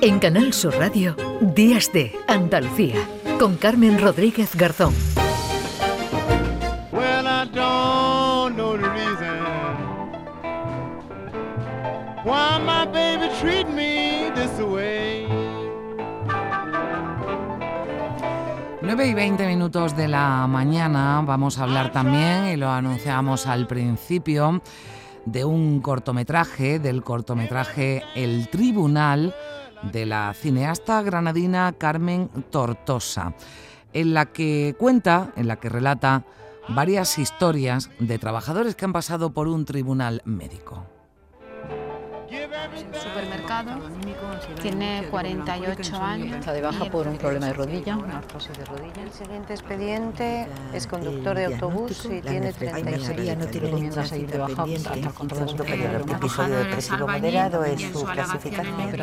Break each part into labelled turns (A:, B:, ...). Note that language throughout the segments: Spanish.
A: En Canal Sur Radio, Días de Andalucía, con Carmen Rodríguez Garzón.
B: Well, I don't know the reason why my baby treat me this way.
C: 9 y 20 minutos de la mañana vamos a hablar también, y lo anunciamos al principio, de un cortometraje, del cortometraje El Tribunal, de la cineasta granadina Carmen Tortosa, en la que cuenta, en la que relata varias historias de trabajadores que han pasado por un tribunal médico
D: supermercado, tiene 48 años.
E: Está de baja por un problema de rodilla, una artrosis de rodilla.
F: El siguiente expediente es conductor de autobús y tiene 36
E: no tiene ninguna salir de baja hasta control
F: El episodio depresivo moderado es su clasificación.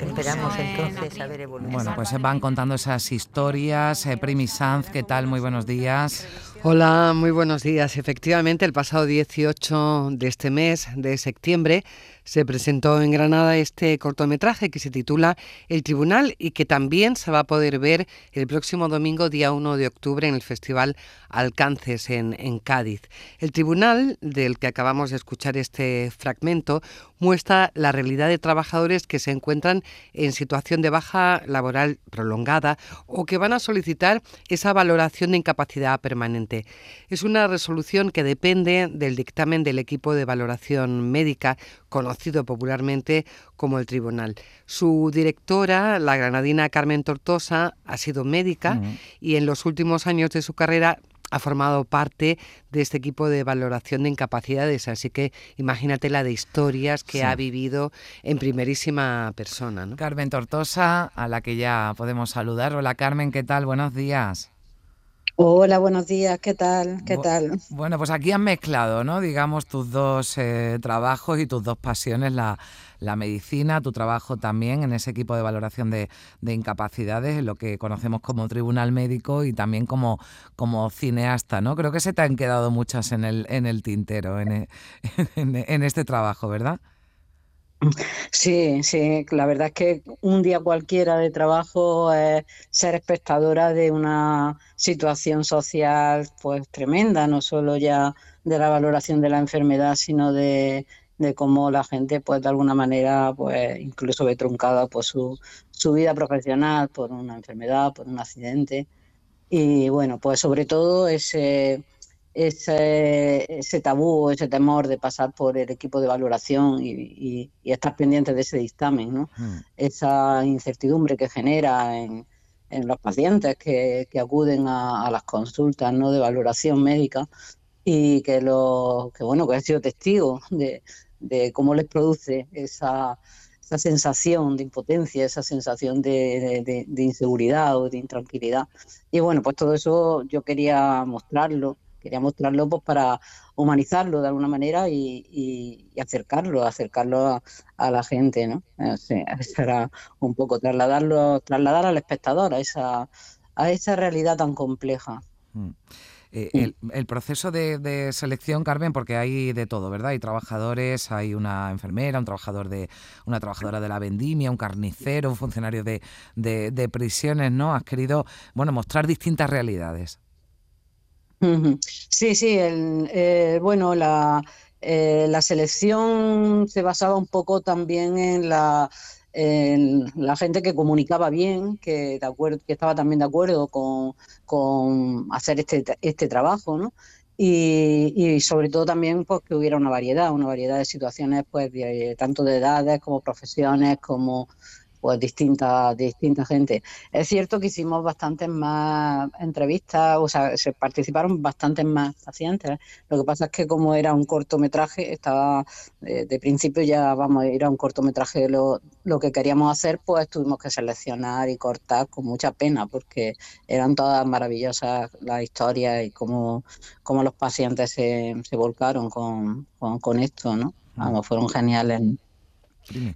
F: Esperamos entonces a ver evolución.
C: Bueno, pues se van contando esas historias. Eh, Primi Sanz, ¿qué tal? Muy buenos días.
G: Hola, muy buenos días. Efectivamente, el pasado 18 de este mes de septiembre se presentó en Granada este cortometraje que se titula El Tribunal y que también se va a poder ver el próximo domingo, día 1 de octubre, en el Festival Alcances en, en Cádiz. El Tribunal, del que acabamos de escuchar este fragmento, muestra la realidad de trabajadores que se encuentran en situación de baja laboral prolongada o que van a solicitar esa valoración de incapacidad permanente. Es una resolución que depende del dictamen del equipo de valoración médica conocido popularmente como el tribunal. Su directora, la granadina Carmen Tortosa, ha sido médica y en los últimos años de su carrera ha formado parte de este equipo de valoración de incapacidades, así que imagínate la de historias que ha vivido en primerísima persona.
C: Carmen Tortosa, a la que ya podemos saludar. Hola Carmen, ¿qué tal? Buenos días.
H: Hola, buenos días, ¿qué tal? ¿Qué tal?
C: Bueno, pues aquí han mezclado, ¿no? Digamos, tus dos eh, trabajos y tus dos pasiones, la, la, medicina, tu trabajo también en ese equipo de valoración de, de, incapacidades, lo que conocemos como tribunal médico y también como, como cineasta, ¿no? Creo que se te han quedado muchas en el, en el tintero, en, e, en, en este trabajo, ¿verdad?
H: Sí, sí, la verdad es que un día cualquiera de trabajo es ser espectadora de una situación social pues tremenda, no solo ya de la valoración de la enfermedad, sino de, de cómo la gente pues de alguna manera pues incluso ve truncada pues su, su vida profesional por una enfermedad, por un accidente. Y bueno, pues sobre todo ese ese, ese tabú, ese temor de pasar por el equipo de valoración y, estar pendiente de ese dictamen, ¿no? Hmm. esa incertidumbre que genera en, los pacientes que, acuden a, las consultas ¿no? de valoración médica y que, lo, que, bueno, que he sido testigo de, cómo les produce esa, esa sensación de impotencia, esa sensación de, de, inseguridad o de intranquilidad. Y bueno, pues todo eso yo quería mostrarlo quería mostrarlo pues para humanizarlo de alguna manera y, acercarlo, acercarlo a, la gente, ¿no? eso era un poco trasladarlo, trasladar al espectador a esa, a esa realidad tan compleja.
C: Mm. Eh, el, proceso de, selección, Carmen, porque hay de todo, ¿verdad? Hay trabajadores, hay una enfermera, un trabajador de, una trabajadora de la vendimia, un carnicero, un funcionario de, de prisiones, ¿no? Has querido, bueno, mostrar distintas realidades.
H: Sí, sí, el, eh, bueno, la, eh, la selección se basaba un poco también en la, en la gente que comunicaba bien, que, de acuerdo, que estaba también de acuerdo con, hacer este, este trabajo, ¿no? Y, y, sobre todo también pues, que hubiera una variedad, una variedad de situaciones, pues tanto de edades como profesiones, como pues distinta, distinta gente. Es cierto que hicimos bastantes más entrevistas, o sea, se participaron bastantes más pacientes. Lo que pasa es que como era un cortometraje, estaba eh, de principio ya vamos, a ir a un cortometraje lo, lo que queríamos hacer, pues tuvimos que seleccionar y cortar con mucha pena, porque eran todas maravillosas las historias y cómo, cómo los pacientes se, se volcaron con, con, esto, ¿no? Vamos, fueron geniales.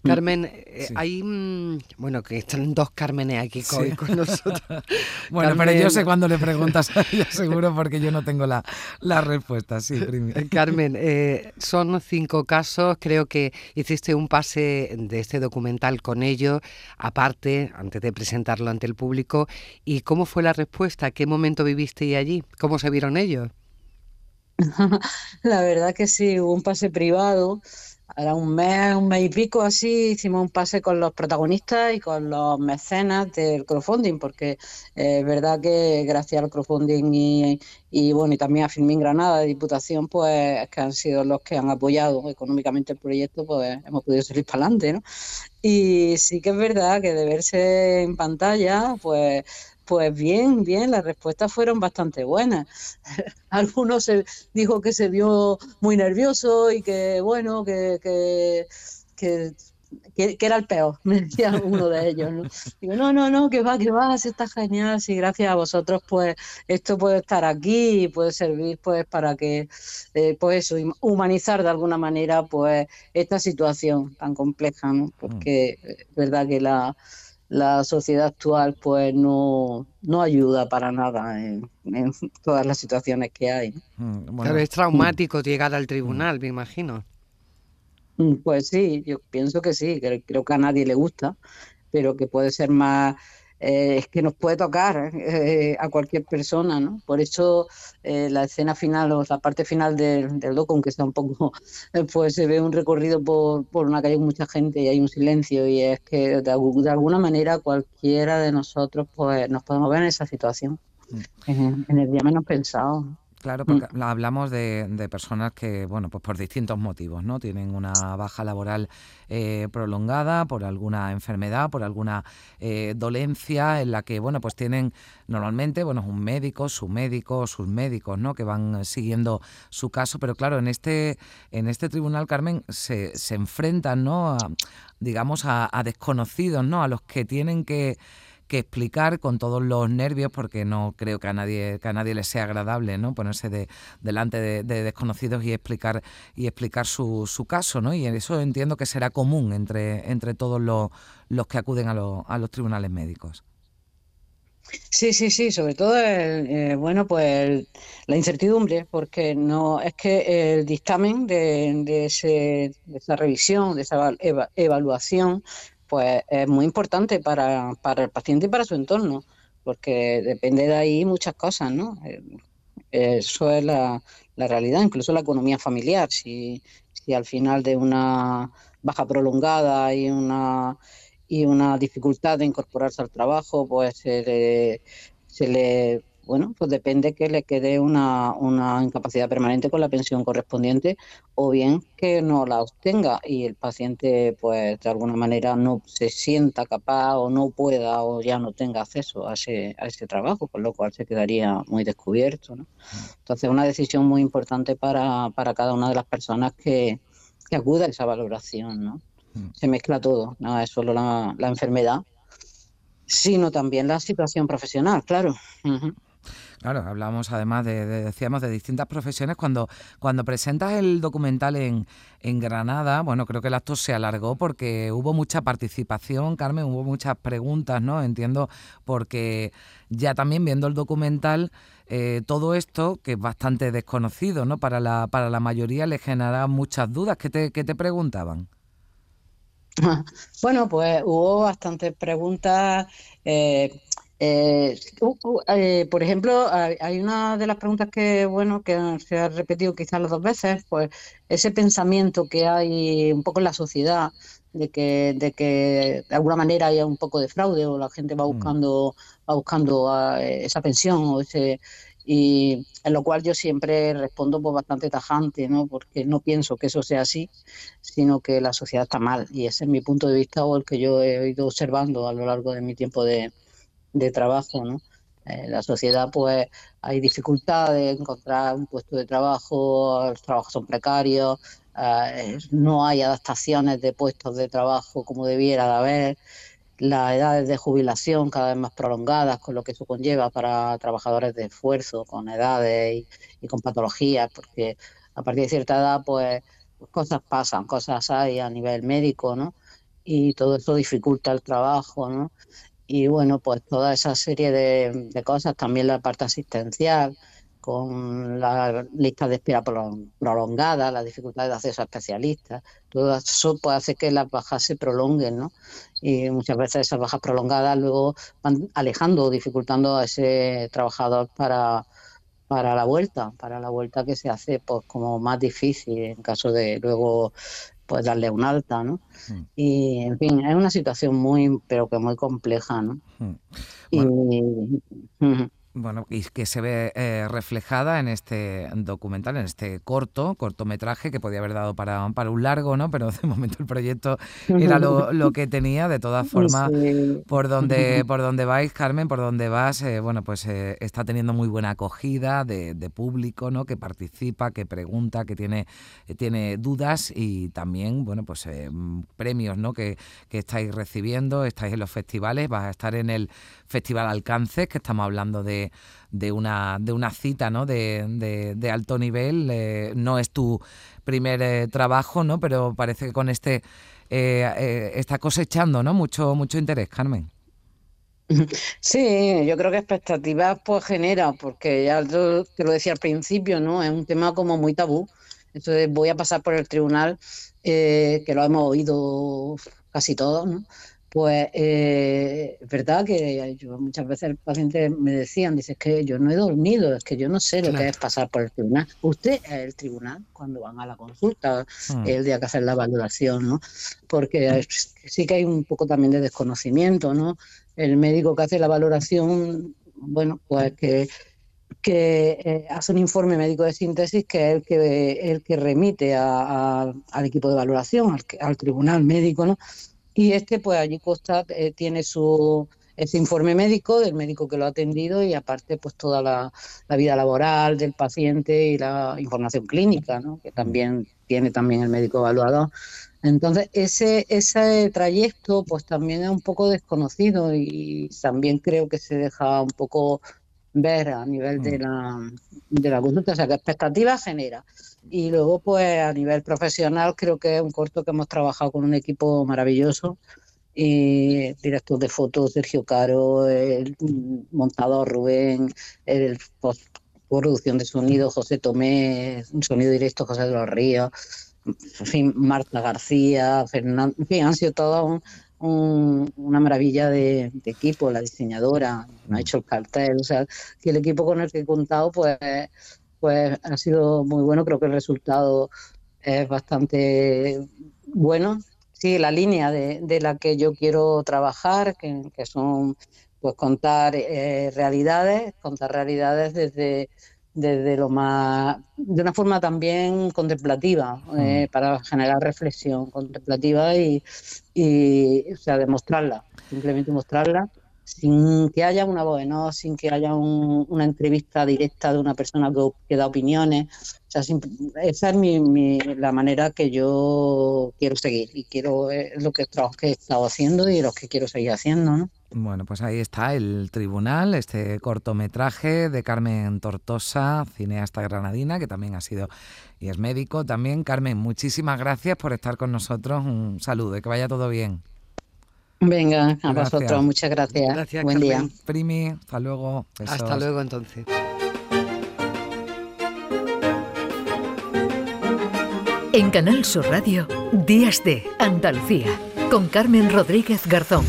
G: Carmen, eh, hay, mm, bueno, que están dos Cármenes aquí con, nosotros.
C: bueno, pero yo sé cuando le preguntas a ella, seguro, porque yo no tengo la, la respuesta. Sí,
G: eh, Carmen, eh, son cinco casos, creo que hiciste un pase de este documental con ellos, aparte, antes de presentarlo ante el público, ¿y cómo fue la respuesta? ¿Qué momento viviste allí? ¿Cómo se vieron ellos?
H: la verdad que sí, hubo un pase privado era un mes, un mes y pico así, hicimos un pase con los protagonistas y con los mecenas del crowdfunding, porque eh, es verdad que gracias al crowdfunding y, y bueno, y también a Filmin Granada, de Diputación, pues que han sido los que han apoyado económicamente el proyecto, pues hemos podido salir para adelante, ¿no? Y sí que es verdad que de verse en pantalla, pues pues bien, bien, las respuestas fueron bastante buenas. Algunos se dijo que se vio muy nervioso y que, bueno, que, que, que, era el peor, me decía uno de ellos. ¿no? Digo, no, no, no, que va, que va, si está genial, si gracias a vosotros, pues esto puede estar aquí y puede servir pues para que, eh, pues eso, humanizar de alguna manera pues esta situación tan compleja, ¿no? Porque mm. es verdad que la la sociedad actual pues no, no ayuda para nada en, todas las situaciones que hay.
G: Mm, bueno, es traumático llegar al tribunal, me imagino.
H: Pues sí, yo pienso que sí, creo que a nadie le gusta, pero que puede ser más eh, es que nos puede tocar eh, a cualquier persona, ¿no? Por eso eh, la escena final o la parte final del, del docu, aunque está un poco, pues se ve un recorrido por, por, una calle con mucha gente y hay un silencio y es que de, alguna manera cualquiera de nosotros pues nos podemos ver en esa situación, mm. en, en el día menos pensado.
C: Claro, porque mm. hablamos de, personas que, bueno, pues por distintos motivos, ¿no? Tienen una baja laboral eh, prolongada por alguna enfermedad, por alguna eh, dolencia en la que, bueno, pues tienen normalmente, bueno, un médico, su médico, sus médicos, ¿no? Que van siguiendo su caso, pero claro, en este, en este tribunal, Carmen, se, se enfrentan, ¿no? digamos, a desconocidos, ¿no? A los que tienen que que explicar con todos los nervios, porque no creo que a nadie, que a nadie le sea agradable ¿no? ponerse de, delante de, desconocidos y explicar, y explicar su, su, caso, ¿no? Y eso entiendo que será común entre, entre todos los, los que acuden a, a los tribunales médicos.
H: Sí, sí, sí, sobre todo, eh, bueno, pues la incertidumbre, porque no es que el dictamen de, de, ese, de esa revisión, de esa evaluación, pues es muy importante para, para, el paciente y para su entorno, porque depende de ahí muchas cosas, ¿no? Eh, eso es la, la realidad, incluso la economía familiar. Si, si al final de una baja prolongada y una y una dificultad de incorporarse al trabajo, pues se le, se le bueno, pues depende que le quede una, una, incapacidad permanente con la pensión correspondiente o bien que no la obtenga y el paciente pues de alguna manera no se sienta capaz o no pueda o ya no tenga acceso a ese, a ese trabajo, con lo cual se quedaría muy descubierto. ¿no? Entonces una decisión muy importante para, para cada una de las personas que, que acuda a esa valoración. ¿no? Mm. Se mezcla todo, no es solo la, la enfermedad, sino también la situación profesional, claro.
C: Claro, hablamos además de, decíamos, de distintas profesiones. Cuando, cuando presentas el documental en, en Granada, bueno, creo que el acto se alargó porque hubo mucha participación, Carmen, hubo muchas preguntas, ¿no? Entiendo, porque ya también viendo el documental, eh, todo esto, que es bastante desconocido, ¿no? Para la, para la mayoría le genera muchas dudas. ¿Qué te, qué te preguntaban?
H: Bueno, pues hubo bastantes preguntas. Eh, eh, eh, por ejemplo, hay una de las preguntas que, bueno, que se ha repetido quizás las dos veces, pues ese pensamiento que hay un poco en la sociedad de que, de que de alguna manera haya un poco de fraude o la gente va mm. buscando, va buscando ah, esa pensión o ese y en lo cual yo siempre respondo pues bastante tajante, ¿no? Porque no pienso que eso sea así, sino que la sociedad está mal y ese es mi punto de vista o el que yo he ido observando a lo largo de mi tiempo de, de trabajo, ¿no? En eh, la sociedad, pues, hay dificultad de encontrar un puesto de trabajo, los trabajos son precarios, eh, no hay adaptaciones de puestos de trabajo como debiera de haber, las edades de jubilación cada vez más prolongadas, con lo que eso conlleva para trabajadores de esfuerzo, con edades y, con patologías, porque a partir de cierta edad, pues, cosas pasan, cosas hay a nivel médico, ¿no? y todo eso dificulta el trabajo, ¿no? Y bueno, pues toda esa serie de, cosas, también la parte asistencial, con la lista de espera prolongada, la dificultad de acceso a especialistas, todo eso puede hacer que las bajas se prolonguen, ¿no? Y muchas veces esas bajas prolongadas luego van alejando dificultando a ese trabajador para, para la vuelta, para la vuelta que se hace pues como más difícil en caso de luego pues darle un alta, ¿no? Mm. Y en fin, es una situación muy, pero que muy compleja, ¿no? Mm.
C: Y, bueno, y que se ve eh, reflejada en este documental, en este corto, cortometraje que podía haber dado para, para un largo, ¿no? Pero de momento el proyecto era lo, que tenía. De todas formas, por donde por donde vais, Carmen, por donde vas, eh, bueno, pues eh, está teniendo muy buena acogida de, público, ¿no? Que participa, que pregunta, que tiene, tiene dudas y también, bueno, pues premios, ¿no? Que, que estáis recibiendo, estáis en los festivales, vas a estar en el Festival Alcances, que estamos hablando de de, una, de una cita ¿no? de, de, alto nivel. Eh, no es tu primer eh, trabajo, ¿no? pero parece que con este eh, está cosechando ¿no? mucho, mucho interés, Carmen.
H: Sí, yo creo que expectativas pues genera, porque ya te lo decía al principio, ¿no? Es un tema como muy tabú. Entonces voy a pasar por el tribunal, que lo hemos oído casi todos, ¿no? Pues eh, es verdad que yo muchas veces el paciente me decían, dice, es que yo no he dormido, es que yo no sé lo que es pasar por el tribunal. Usted es el tribunal cuando van a la consulta, hmm. el día que hacer la valoración, ¿no? Porque sí que hay un poco también de desconocimiento, ¿no? El médico que hace la valoración, bueno, pues que que eh, hace un informe médico de síntesis que es el que, el que remite al equipo de valoración, al, al tribunal médico, ¿no? Y este, pues allí Costa eh, tiene su ese informe médico del médico que lo ha atendido y aparte pues toda la, vida laboral del paciente y la información clínica, ¿no? que también tiene también el médico evaluador. Entonces, ese, ese trayecto pues también es un poco desconocido y también creo que se deja un poco ver a nivel de mm. la, de la consulta, o sea, que expectativas genera. Y luego, pues a nivel profesional, creo que es un corto que hemos trabajado con un equipo maravilloso. Y director de fotos Sergio Caro, el montador Rubén, el producción de sonido José Tomé, un sonido directo José de los Ríos, en fin, Marta García, Fernando, en fin, han sido todos una maravilla de, equipo, la diseñadora, ha hecho el cartel, o sea, que el equipo con el que he contado, pues pues ha sido muy bueno. Creo que el resultado es bastante bueno. Sí, la línea de, la que yo quiero trabajar, que, son pues contar eh, realidades, contar realidades desde, desde lo más, de una forma también contemplativa, eh, mm. para generar reflexión contemplativa y, y, o sea, demostrarla, simplemente mostrarla sin que haya una voz, ¿no? sin que haya una entrevista directa de una persona que, da opiniones. O sea, esa es mi, la manera que yo quiero seguir y quiero es lo que que he estado haciendo y lo que quiero seguir haciendo. ¿no?
C: Bueno, pues ahí está el tribunal, este cortometraje de Carmen Tortosa, cineasta granadina, que también ha sido y es médico también. Carmen, muchísimas gracias por estar con nosotros. Un saludo y que vaya todo bien.
H: Venga, a vosotros, muchas gracias. gracias Buen día.
C: Primi, hasta luego.
G: Hasta luego entonces.
A: En Canal Sur Radio, Días de Andalucía, con Carmen Rodríguez Garzón.